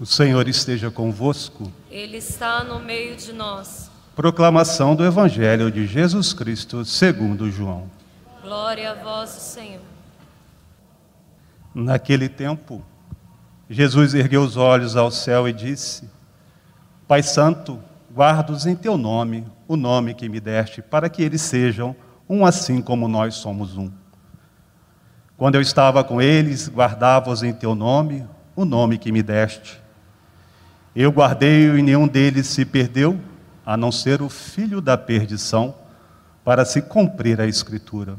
O Senhor esteja convosco. Ele está no meio de nós. Proclamação do Evangelho de Jesus Cristo, segundo João. Glória a vós, Senhor. Naquele tempo, Jesus ergueu os olhos ao céu e disse: Pai Santo, guardo-os em teu nome, o nome que me deste, para que eles sejam um assim como nós somos um. Quando eu estava com eles, guardava-os em teu nome, o nome que me deste. Eu guardei-o e nenhum deles se perdeu, a não ser o filho da perdição, para se cumprir a Escritura.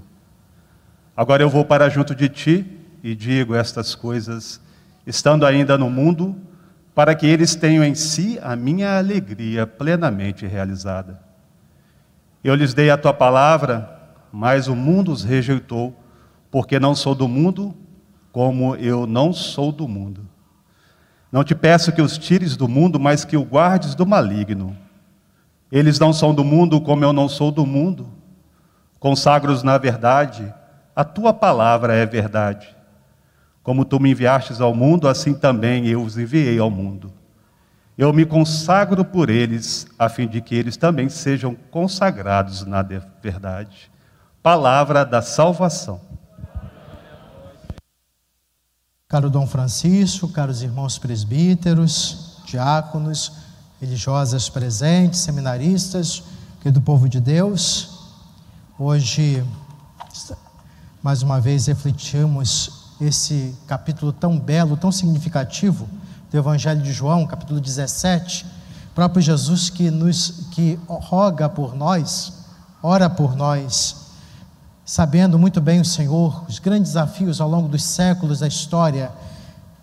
Agora eu vou para junto de ti e digo estas coisas, estando ainda no mundo, para que eles tenham em si a minha alegria plenamente realizada. Eu lhes dei a tua palavra, mas o mundo os rejeitou, porque não sou do mundo, como eu não sou do mundo. Não te peço que os tires do mundo, mas que o guardes do maligno. Eles não são do mundo como eu não sou do mundo. Consagros na verdade, a tua palavra é verdade. Como tu me enviastes ao mundo, assim também eu os enviei ao mundo. Eu me consagro por eles, a fim de que eles também sejam consagrados na verdade. Palavra da salvação. Caro Dom Francisco, caros irmãos presbíteros, diáconos, religiosas presentes, seminaristas, querido povo de Deus, hoje, mais uma vez, refletimos esse capítulo tão belo, tão significativo do Evangelho de João, capítulo 17, próprio Jesus que nos que roga por nós, ora por nós, sabendo muito bem o Senhor os grandes desafios ao longo dos séculos da história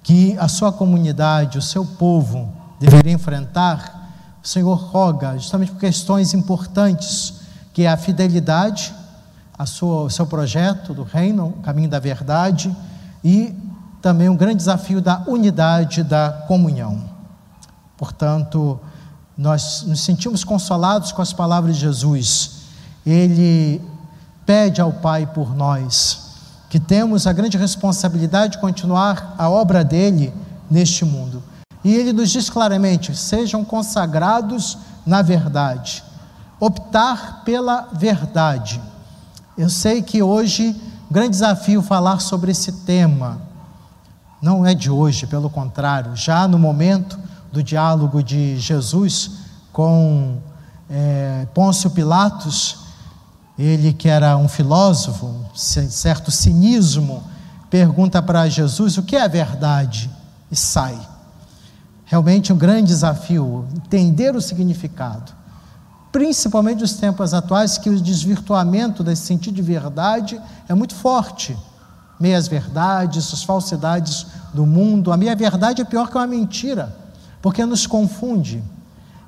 que a sua comunidade, o seu povo deveria enfrentar, o Senhor roga justamente por questões importantes, que é a fidelidade, a sua, o seu projeto do reino, o caminho da verdade e também um grande desafio da unidade da comunhão. Portanto, nós nos sentimos consolados com as palavras de Jesus. Ele pede ao Pai por nós, que temos a grande responsabilidade de continuar a obra dele neste mundo. E ele nos diz claramente: sejam consagrados na verdade, optar pela verdade. Eu sei que hoje, grande desafio falar sobre esse tema. Não é de hoje, pelo contrário, já no momento do diálogo de Jesus com é, Pôncio Pilatos, ele que era um filósofo, certo cinismo, pergunta para Jesus o que é verdade e sai. Realmente um grande desafio, entender o significado. Principalmente nos tempos atuais, que o desvirtuamento desse sentido de verdade é muito forte. Meias verdades, as falsidades do mundo. A meia verdade é pior que uma mentira, porque nos confunde.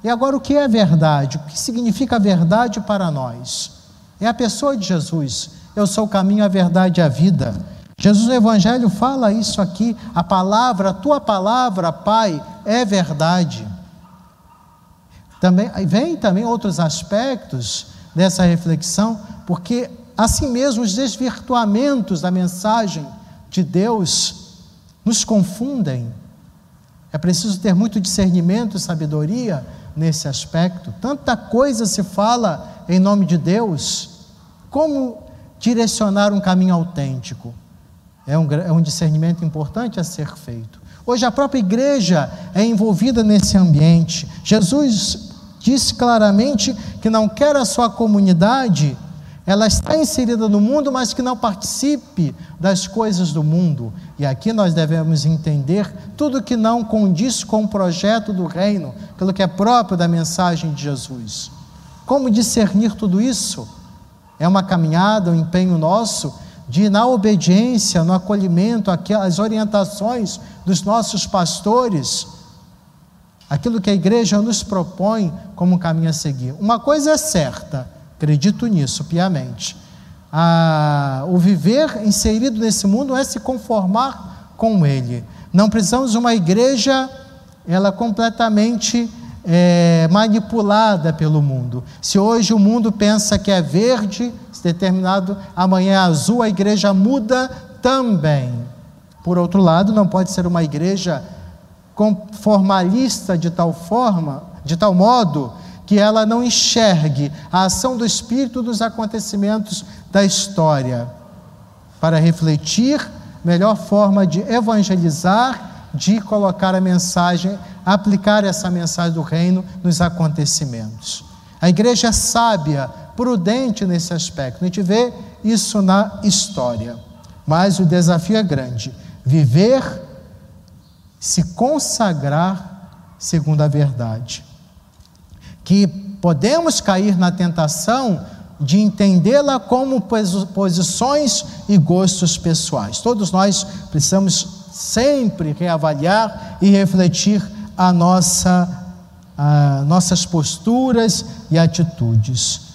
E agora, o que é verdade? O que significa verdade para nós? É a pessoa de Jesus. Eu sou o caminho, a verdade e a vida. Jesus no Evangelho fala isso aqui. A palavra, a tua palavra, Pai, é verdade. Também vem também outros aspectos dessa reflexão, porque assim mesmo os desvirtuamentos da mensagem de Deus nos confundem. É preciso ter muito discernimento e sabedoria nesse aspecto. Tanta coisa se fala em nome de Deus, como direcionar um caminho autêntico? É um, é um discernimento importante a ser feito. Hoje a própria igreja é envolvida nesse ambiente. Jesus disse claramente que não quer a sua comunidade, ela está inserida no mundo, mas que não participe das coisas do mundo. E aqui nós devemos entender tudo que não condiz com o projeto do reino, pelo que é próprio da mensagem de Jesus. Como discernir tudo isso? É uma caminhada, um empenho nosso de, na obediência, no acolhimento, às orientações dos nossos pastores, aquilo que a igreja nos propõe como um caminho a seguir. Uma coisa é certa, acredito nisso piamente. Ah, o viver inserido nesse mundo é se conformar com ele. Não precisamos de uma igreja, ela completamente é, manipulada pelo mundo. Se hoje o mundo pensa que é verde, determinado, amanhã é azul, a igreja muda também. Por outro lado, não pode ser uma igreja formalista de tal forma, de tal modo que ela não enxergue a ação do Espírito nos acontecimentos da história, para refletir melhor forma de evangelizar, de colocar a mensagem, aplicar essa mensagem do reino nos acontecimentos. A igreja é sábia, prudente nesse aspecto. A gente vê isso na história. Mas o desafio é grande: viver, se consagrar segundo a verdade. Que podemos cair na tentação de entendê-la como posições e gostos pessoais. Todos nós precisamos sempre reavaliar e refletir a nossa, a nossas posturas e atitudes.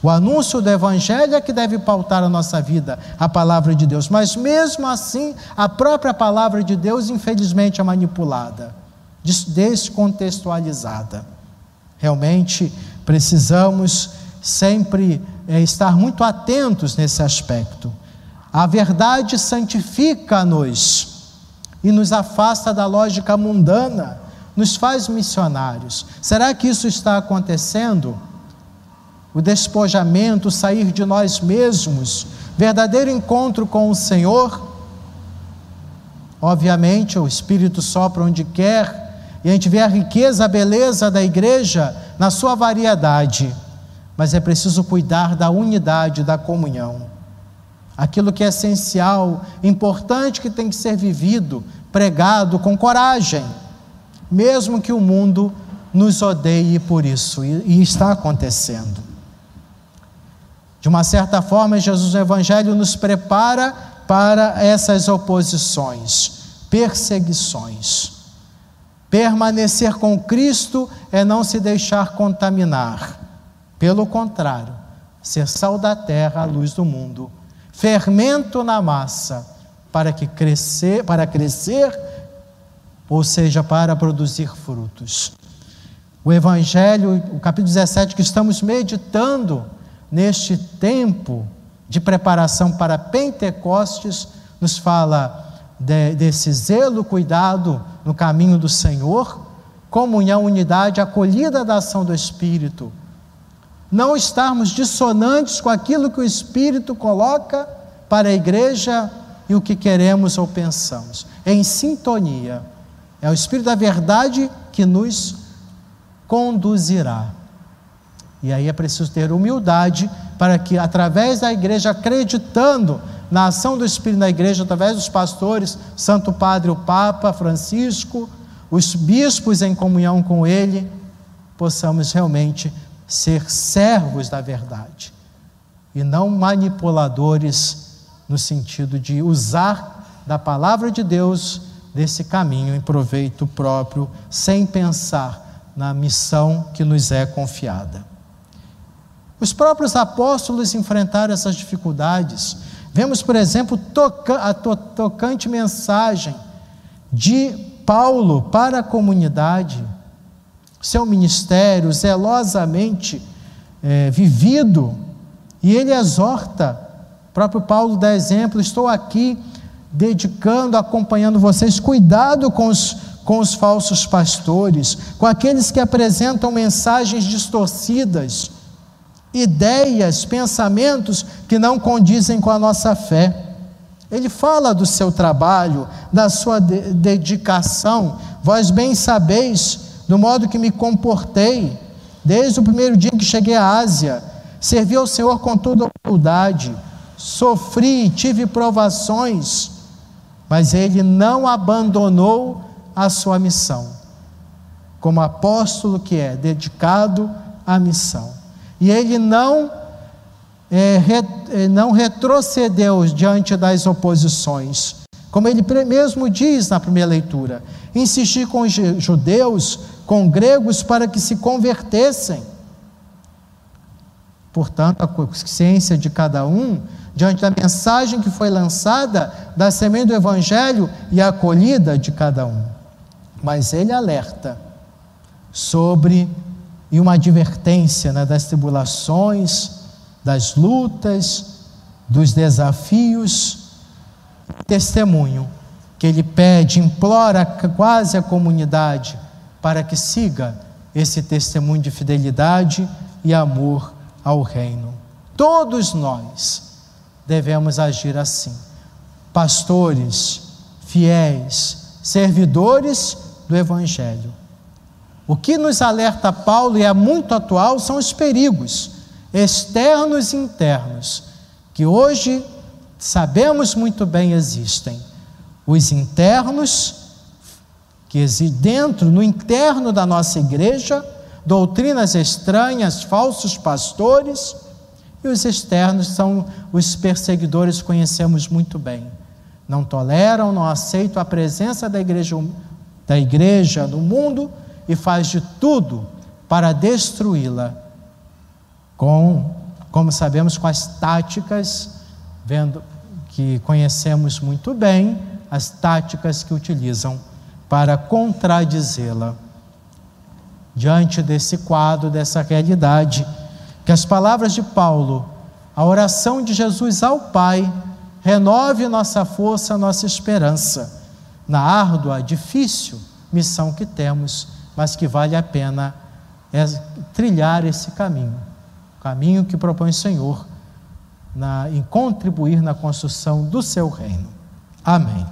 O anúncio do Evangelho é que deve pautar a nossa vida, a palavra de Deus. Mas mesmo assim, a própria palavra de Deus, infelizmente, é manipulada, descontextualizada. Realmente precisamos sempre é, estar muito atentos nesse aspecto. A verdade santifica-nos e nos afasta da lógica mundana, nos faz missionários. Será que isso está acontecendo? o despojamento, o sair de nós mesmos, verdadeiro encontro com o Senhor. Obviamente, o Espírito sopra onde quer, e a gente vê a riqueza, a beleza da igreja na sua variedade, mas é preciso cuidar da unidade, da comunhão. Aquilo que é essencial, importante, que tem que ser vivido, pregado com coragem, mesmo que o mundo nos odeie por isso, e está acontecendo. De uma certa forma, Jesus no Evangelho nos prepara para essas oposições, perseguições. Permanecer com Cristo é não se deixar contaminar. Pelo contrário, ser sal da terra, a luz do mundo, fermento na massa, para que crescer, para crescer, ou seja, para produzir frutos. O Evangelho, o capítulo 17 que estamos meditando, neste tempo de preparação para Pentecostes, nos fala de, desse zelo, cuidado no caminho do Senhor, comunhão, unidade, acolhida da ação do Espírito. Não estarmos dissonantes com aquilo que o Espírito coloca para a igreja e o que queremos ou pensamos. Em sintonia. É o Espírito da verdade que nos conduzirá. E aí é preciso ter humildade para que, através da igreja, acreditando na ação do Espírito na igreja, através dos pastores, Santo Padre, o Papa Francisco, os bispos em comunhão com ele, possamos realmente ser servos da verdade e não manipuladores no sentido de usar da palavra de Deus desse caminho em proveito próprio, sem pensar na missão que nos é confiada. Os próprios apóstolos enfrentaram essas dificuldades. Vemos, por exemplo, a tocante mensagem de Paulo para a comunidade, seu ministério zelosamente é, vivido, e ele exorta, o próprio Paulo dá exemplo: estou aqui dedicando, acompanhando vocês, cuidado com os, com os falsos pastores, com aqueles que apresentam mensagens distorcidas ideias, pensamentos que não condizem com a nossa fé. Ele fala do seu trabalho, da sua de dedicação. Vós bem sabeis do modo que me comportei, desde o primeiro dia que cheguei à Ásia. Servi ao Senhor com toda humildade, sofri, tive provações, mas ele não abandonou a sua missão, como apóstolo que é, dedicado à missão. E ele não, é, re, é, não retrocedeu diante das oposições. Como ele mesmo diz na primeira leitura, insistir com os judeus, com gregos, para que se convertessem. Portanto, a consciência de cada um, diante da mensagem que foi lançada, da semente do Evangelho e a acolhida de cada um. Mas ele alerta sobre e uma advertência né, das tribulações, das lutas, dos desafios, testemunho que ele pede, implora quase a comunidade para que siga esse testemunho de fidelidade e amor ao reino. Todos nós devemos agir assim. Pastores, fiéis, servidores do Evangelho. O que nos alerta Paulo e é muito atual são os perigos externos e internos, que hoje sabemos muito bem existem. Os internos, que dentro, no interno da nossa igreja, doutrinas estranhas, falsos pastores, e os externos são os perseguidores, conhecemos muito bem. Não toleram, não aceitam a presença da igreja, da igreja no mundo e faz de tudo para destruí-la, com, como sabemos, com as táticas, vendo que conhecemos muito bem, as táticas que utilizam para contradizê-la. Diante desse quadro, dessa realidade, que as palavras de Paulo, a oração de Jesus ao Pai, renove nossa força, nossa esperança na árdua, difícil missão que temos mas que vale a pena é trilhar esse caminho, o caminho que propõe o Senhor na, em contribuir na construção do seu reino. Amém.